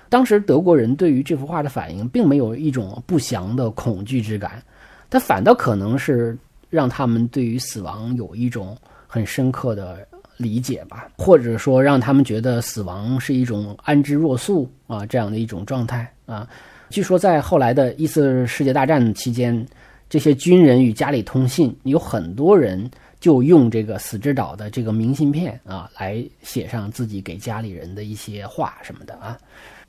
当时德国人对于这幅画的反应，并没有一种不祥的恐惧之感。它反倒可能是让他们对于死亡有一种很深刻的理解吧，或者说让他们觉得死亡是一种安之若素啊这样的一种状态啊。据说在后来的一次世界大战期间，这些军人与家里通信，有很多人就用这个死之岛的这个明信片啊来写上自己给家里人的一些话什么的啊。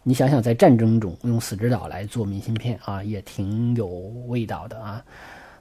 你想想，在战争中用死之岛来做明信片啊，也挺有味道的啊。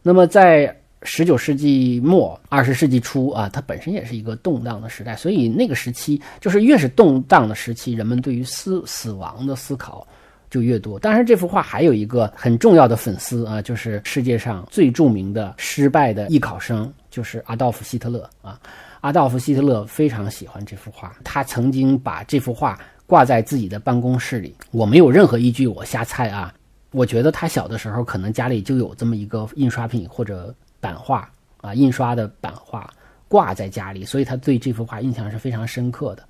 那么，在十九世纪末、二十世纪初啊，它本身也是一个动荡的时代，所以那个时期就是越是动荡的时期，人们对于死死亡的思考就越多。当然，这幅画还有一个很重要的粉丝啊，就是世界上最著名的失败的艺考生，就是阿道夫·希特勒啊。阿道夫·希特勒非常喜欢这幅画，他曾经把这幅画。挂在自己的办公室里，我没有任何依据，我瞎猜啊。我觉得他小的时候可能家里就有这么一个印刷品或者版画啊，印刷的版画挂在家里，所以他对这幅画印象是非常深刻的。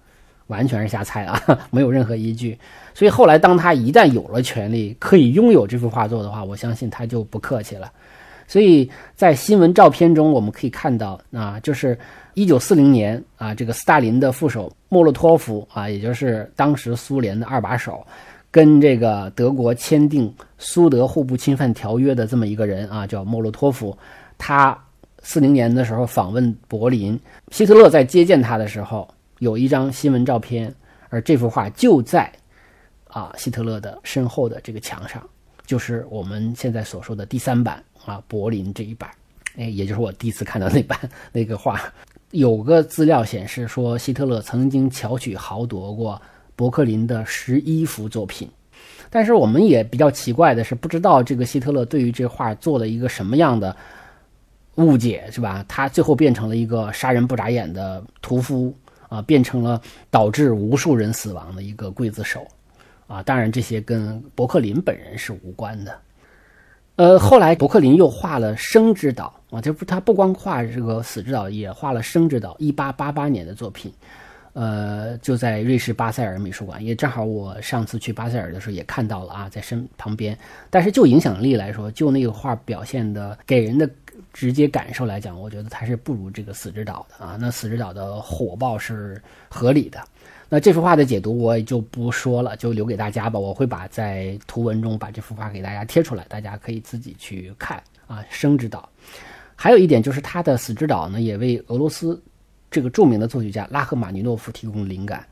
完全是瞎猜啊，没有任何依据。所以后来当他一旦有了权利，可以拥有这幅画作的话，我相信他就不客气了。所以在新闻照片中，我们可以看到啊，就是一九四零年啊，这个斯大林的副手莫洛托夫啊，也就是当时苏联的二把手，跟这个德国签订苏德互不侵犯条约的这么一个人啊，叫莫洛托夫。他四零年的时候访问柏林，希特勒在接见他的时候有一张新闻照片，而这幅画就在啊希特勒的身后的这个墙上，就是我们现在所说的第三版。啊，柏林这一版，哎，也就是我第一次看到那版 那个画，有个资料显示说，希特勒曾经巧取豪夺过伯克林的十一幅作品，但是我们也比较奇怪的是，不知道这个希特勒对于这画做了一个什么样的误解，是吧？他最后变成了一个杀人不眨眼的屠夫啊，变成了导致无数人死亡的一个刽子手啊！当然，这些跟伯克林本人是无关的。呃，后来伯克林又画了《生之岛》啊，就不他不光画这个《死之岛》，也画了《生之岛》，一八八八年的作品，呃，就在瑞士巴塞尔美术馆，也正好我上次去巴塞尔的时候也看到了啊，在身旁边。但是就影响力来说，就那个画表现的给人的直接感受来讲，我觉得它是不如这个《死之岛》的啊。那《死之岛》的火爆是合理的。那这幅画的解读我也就不说了，就留给大家吧。我会把在图文中把这幅画给大家贴出来，大家可以自己去看啊。生之岛，还有一点就是他的死之岛呢，也为俄罗斯这个著名的作曲家拉赫玛尼诺夫提供灵感。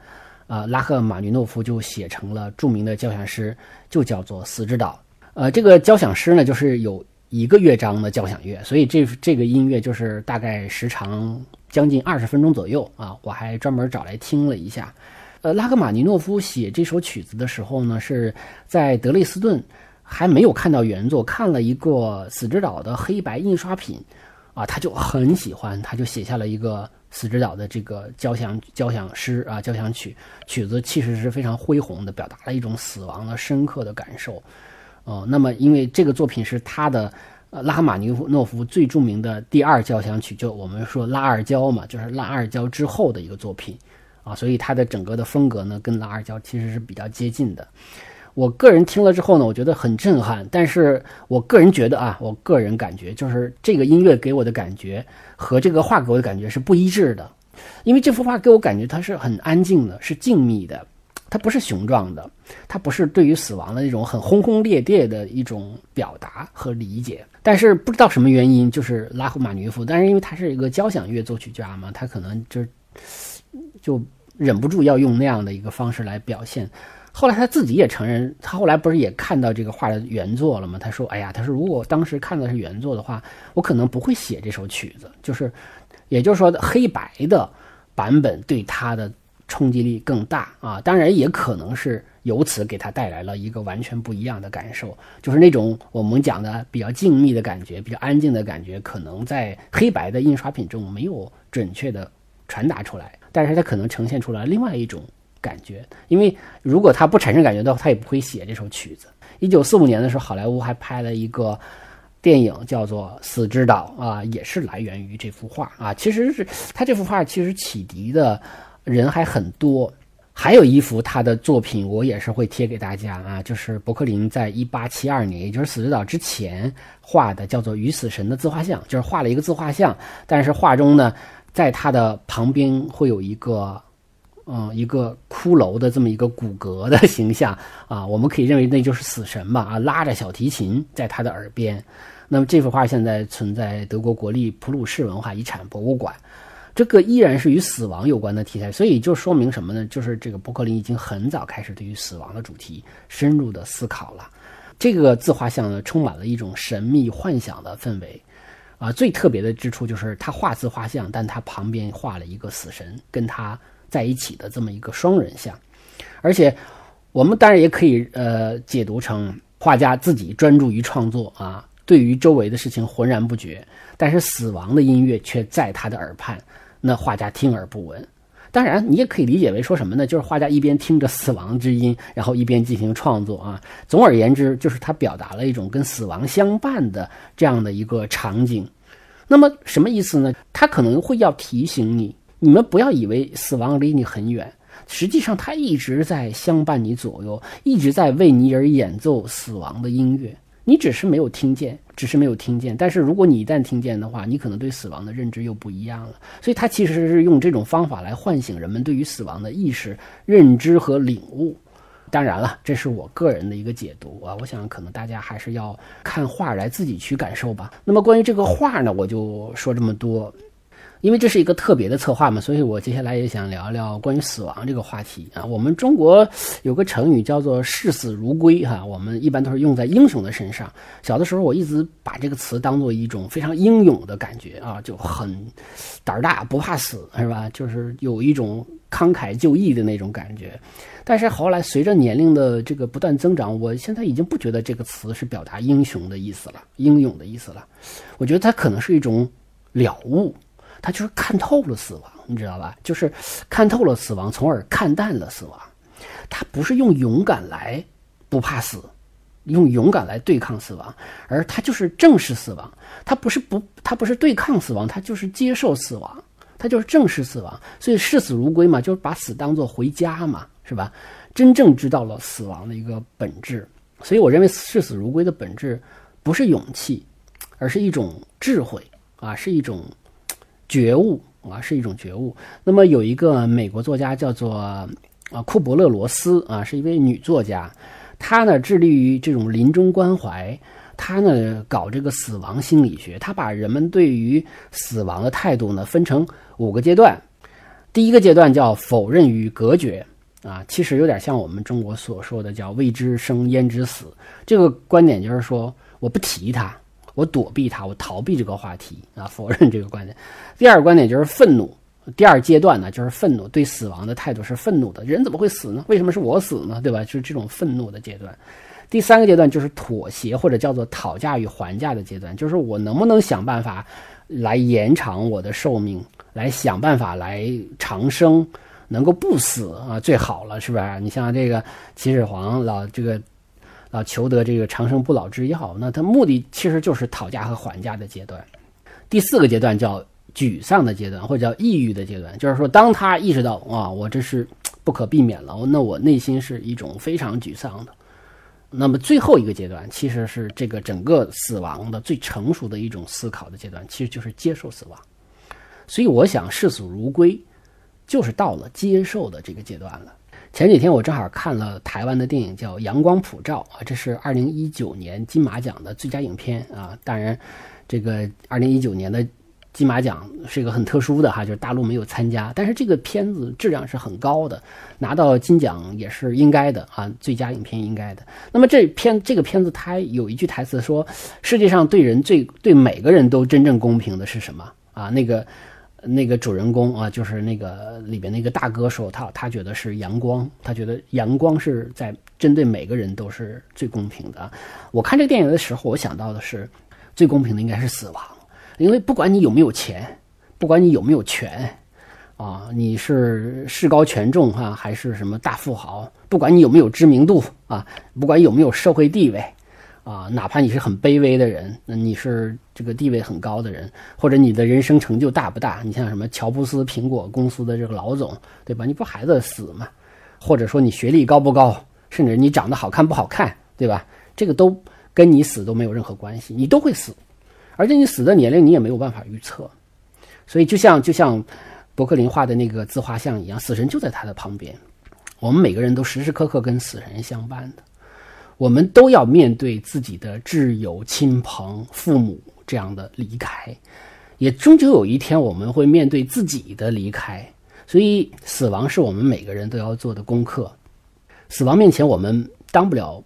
啊，拉赫玛尼诺夫就写成了著名的交响诗，就叫做《死之岛》。呃，这个交响诗呢，就是有一个乐章的交响乐，所以这这个音乐就是大概时长将近二十分钟左右啊。我还专门找来听了一下。呃，拉赫玛尼诺夫写这首曲子的时候呢，是在德累斯顿，还没有看到原作，看了一个《死之岛》的黑白印刷品，啊，他就很喜欢，他就写下了一个。死之岛的这个交响交响诗啊，交响曲曲子其实是非常恢宏的，表达了一种死亡的深刻的感受。哦，那么因为这个作品是他的拉赫玛尼诺夫最著名的第二交响曲，就我们说拉二交嘛，就是拉二交之后的一个作品啊，所以它的整个的风格呢，跟拉二交其实是比较接近的。我个人听了之后呢，我觉得很震撼。但是我个人觉得啊，我个人感觉就是这个音乐给我的感觉和这个画给我的感觉是不一致的。因为这幅画给我感觉它是很安静的，是静谧的，它不是雄壮的，它不是对于死亡的那种很轰轰烈烈的一种表达和理解。但是不知道什么原因，就是拉赫玛尼夫，但是因为他是一个交响乐作曲家嘛，他可能就就忍不住要用那样的一个方式来表现。后来他自己也承认，他后来不是也看到这个画的原作了吗？他说：“哎呀，他说如果当时看到是原作的话，我可能不会写这首曲子。就是，也就是说，黑白的版本对他的冲击力更大啊。当然，也可能是由此给他带来了一个完全不一样的感受，就是那种我们讲的比较静谧的感觉，比较安静的感觉，可能在黑白的印刷品中没有准确的传达出来，但是它可能呈现出来另外一种。”感觉，因为如果他不产生感觉的话，他也不会写这首曲子。一九四五年的时候，好莱坞还拍了一个电影，叫做《死之岛》啊，也是来源于这幅画啊。其实是他这幅画其实启迪的人还很多。还有一幅他的作品，我也是会贴给大家啊，就是伯克林在一八七二年，也就是《死之岛》之前画的，叫做《与死神的自画像》，就是画了一个自画像，但是画中呢，在他的旁边会有一个。嗯，一个骷髅的这么一个骨骼的形象 啊，我们可以认为那就是死神吧啊，拉着小提琴在他的耳边。那么这幅画现在存在德国国立普鲁士文化遗产博物馆，这个依然是与死亡有关的题材，所以就说明什么呢？就是这个伯克林已经很早开始对于死亡的主题深入的思考了。这个自画像呢，充满了一种神秘幻想的氛围啊。最特别的之处就是他画自画像，但他旁边画了一个死神，跟他。在一起的这么一个双人像，而且我们当然也可以呃解读成画家自己专注于创作啊，对于周围的事情浑然不觉，但是死亡的音乐却在他的耳畔，那画家听而不闻。当然，你也可以理解为说什么呢？就是画家一边听着死亡之音，然后一边进行创作啊。总而言之，就是他表达了一种跟死亡相伴的这样的一个场景。那么什么意思呢？他可能会要提醒你。你们不要以为死亡离你很远，实际上他一直在相伴你左右，一直在为你而演奏死亡的音乐。你只是没有听见，只是没有听见。但是如果你一旦听见的话，你可能对死亡的认知又不一样了。所以，他其实是用这种方法来唤醒人们对于死亡的意识、认知和领悟。当然了，这是我个人的一个解读啊。我想可能大家还是要看画来自己去感受吧。那么关于这个画呢，我就说这么多。因为这是一个特别的策划嘛，所以我接下来也想聊聊关于死亡这个话题啊。我们中国有个成语叫做视死如归哈，我们一般都是用在英雄的身上。小的时候我一直把这个词当做一种非常英勇的感觉啊，就很胆儿大不怕死是吧？就是有一种慷慨就义的那种感觉。但是后来随着年龄的这个不断增长，我现在已经不觉得这个词是表达英雄的意思了，英勇的意思了。我觉得它可能是一种了悟。他就是看透了死亡，你知道吧？就是看透了死亡，从而看淡了死亡。他不是用勇敢来不怕死，用勇敢来对抗死亡，而他就是正视死亡。他不是不，他不是对抗死亡，他就是接受死亡，他就是正视死亡。所以视死如归嘛，就是把死当做回家嘛，是吧？真正知道了死亡的一个本质。所以我认为视死如归的本质不是勇气，而是一种智慧啊，是一种。觉悟啊，是一种觉悟。那么有一个美国作家叫做啊库伯勒罗斯啊，是一位女作家，她呢致力于这种临终关怀，她呢搞这个死亡心理学，她把人们对于死亡的态度呢分成五个阶段。第一个阶段叫否认与隔绝，啊，其实有点像我们中国所说的叫“未知生焉知死”。这个观点就是说，我不提它，我躲避它，我逃避这个话题啊，否认这个观点。第二个观点就是愤怒。第二阶段呢，就是愤怒，对死亡的态度是愤怒的。人怎么会死呢？为什么是我死呢？对吧？就是这种愤怒的阶段。第三个阶段就是妥协或者叫做讨价与还价的阶段，就是我能不能想办法来延长我的寿命，来想办法来长生。能够不死啊，最好了，是不是？你像这个秦始皇老这个啊求得这个长生不老之药，那他目的其实就是讨价和还价的阶段。第四个阶段叫沮丧的阶段，或者叫抑郁的阶段，就是说，当他意识到啊，我这是不可避免了，那我内心是一种非常沮丧的。那么最后一个阶段，其实是这个整个死亡的最成熟的一种思考的阶段，其实就是接受死亡。所以，我想视死如归。就是到了接受的这个阶段了。前几天我正好看了台湾的电影，叫《阳光普照》啊，这是二零一九年金马奖的最佳影片啊。当然，这个二零一九年的金马奖是一个很特殊的哈，就是大陆没有参加，但是这个片子质量是很高的，拿到金奖也是应该的啊，最佳影片应该的。那么这片这个片子它有一句台词说：“世界上对人最对每个人都真正公平的是什么啊？”那个。那个主人公啊，就是那个里边那个大哥说，他他觉得是阳光，他觉得阳光是在针对每个人都是最公平的。我看这个电影的时候，我想到的是最公平的应该是死亡，因为不管你有没有钱，不管你有没有权，啊，你是势高权重哈，还是什么大富豪，不管你有没有知名度啊，不管有没有社会地位。啊，哪怕你是很卑微的人，那你是这个地位很高的人，或者你的人生成就大不大？你像什么乔布斯，苹果公司的这个老总，对吧？你不还得死吗？或者说你学历高不高，甚至你长得好看不好看，对吧？这个都跟你死都没有任何关系，你都会死，而且你死的年龄你也没有办法预测。所以就像就像伯克林画的那个自画像一样，死神就在他的旁边，我们每个人都时时刻刻跟死神相伴的。我们都要面对自己的挚友、亲朋、父母这样的离开，也终究有一天我们会面对自己的离开。所以，死亡是我们每个人都要做的功课。死亡面前，我们当不了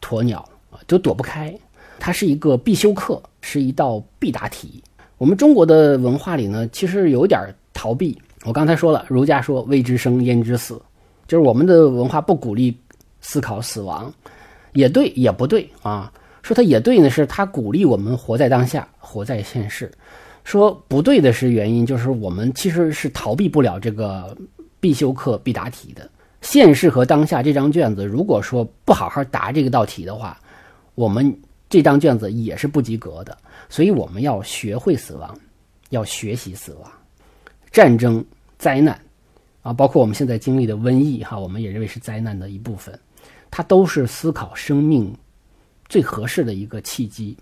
鸵鸟啊，就躲不开。它是一个必修课，是一道必答题。我们中国的文化里呢，其实有点逃避。我刚才说了，儒家说“未知生，焉知死”，就是我们的文化不鼓励思考死亡。也对，也不对啊。说他也对呢，是他鼓励我们活在当下，活在现世。说不对的是原因，就是我们其实是逃避不了这个必修课、必答题的。现世和当下这张卷子，如果说不好好答这个道题的话，我们这张卷子也是不及格的。所以我们要学会死亡，要学习死亡。战争、灾难啊，包括我们现在经历的瘟疫，哈，我们也认为是灾难的一部分。它都是思考生命最合适的一个契机。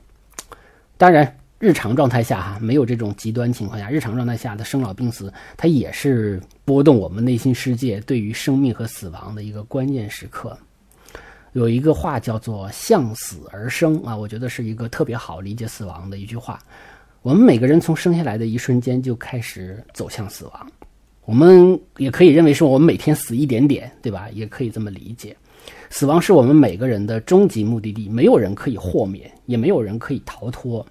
当然，日常状态下哈，没有这种极端情况下，日常状态下的生老病死，它也是波动我们内心世界对于生命和死亡的一个关键时刻。有一个话叫做“向死而生”啊，我觉得是一个特别好理解死亡的一句话。我们每个人从生下来的一瞬间就开始走向死亡，我们也可以认为说我们每天死一点点，对吧？也可以这么理解。死亡是我们每个人的终极目的地，没有人可以豁免，也没有人可以逃脱。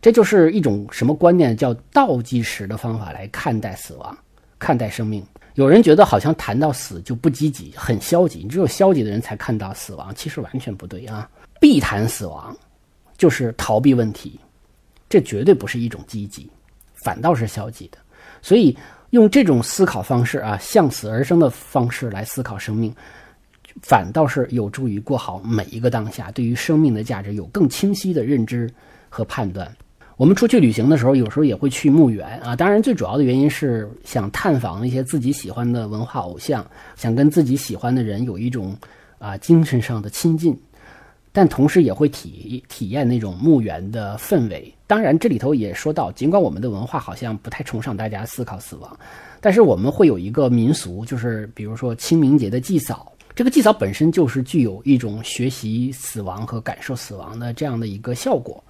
这就是一种什么观念？叫倒计时的方法来看待死亡，看待生命。有人觉得好像谈到死就不积极，很消极，只有消极的人才看到死亡。其实完全不对啊！避谈死亡就是逃避问题，这绝对不是一种积极，反倒是消极的。所以用这种思考方式啊，向死而生的方式来思考生命。反倒是有助于过好每一个当下，对于生命的价值有更清晰的认知和判断。我们出去旅行的时候，有时候也会去墓园啊。当然，最主要的原因是想探访一些自己喜欢的文化偶像，想跟自己喜欢的人有一种啊精神上的亲近。但同时也会体体验那种墓园的氛围。当然，这里头也说到，尽管我们的文化好像不太崇尚大家思考死亡，但是我们会有一个民俗，就是比如说清明节的祭扫。这个祭扫本身就是具有一种学习死亡和感受死亡的这样的一个效果，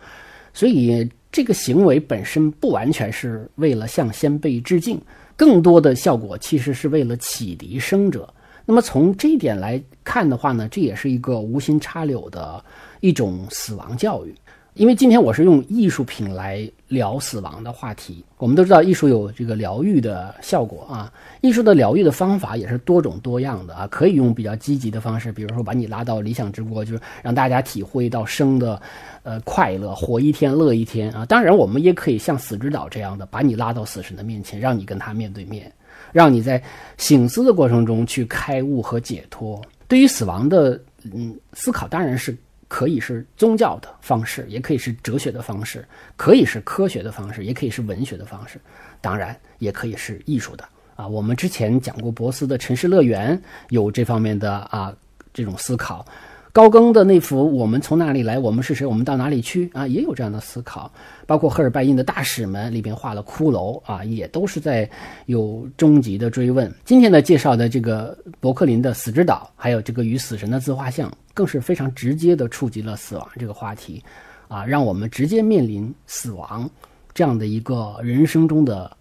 所以这个行为本身不完全是为了向先辈致敬，更多的效果其实是为了启迪生者，那么从这一点来看的话呢，这也是一个无心插柳的一种死亡教育。因为今天我是用艺术品来聊死亡的话题，我们都知道艺术有这个疗愈的效果啊，艺术的疗愈的方法也是多种多样的啊，可以用比较积极的方式，比如说把你拉到理想之国，就是让大家体会到生的，呃快乐，活一天乐一天啊。当然，我们也可以像死之岛这样的，把你拉到死神的面前，让你跟他面对面，让你在醒思的过程中去开悟和解脱。对于死亡的嗯思考，当然是。可以是宗教的方式，也可以是哲学的方式，可以是科学的方式，也可以是文学的方式，当然也可以是艺术的啊。我们之前讲过博斯的《城市乐园》，有这方面的啊这种思考。高更的那幅《我们从哪里来，我们是谁，我们到哪里去》啊，也有这样的思考。包括赫尔拜因的《大使们》里边画了骷髅啊，也都是在有终极的追问。今天的介绍的这个伯克林的《死之岛》，还有这个与死神的自画像，更是非常直接的触及了死亡这个话题，啊，让我们直接面临死亡这样的一个人生中的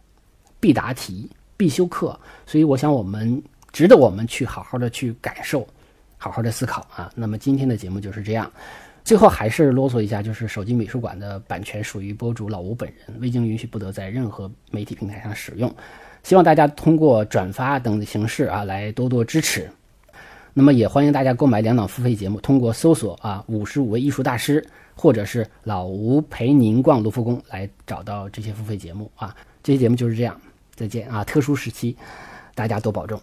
必答题、必修课。所以，我想我们值得我们去好好的去感受。好好的思考啊，那么今天的节目就是这样。最后还是啰嗦一下，就是手机美术馆的版权属于博主老吴本人，未经允许不得在任何媒体平台上使用。希望大家通过转发等形式啊，来多多支持。那么也欢迎大家购买两档付费节目，通过搜索啊五十五位艺术大师，或者是老吴陪您逛卢浮宫来找到这些付费节目啊。这些节目就是这样，再见啊！特殊时期，大家多保重。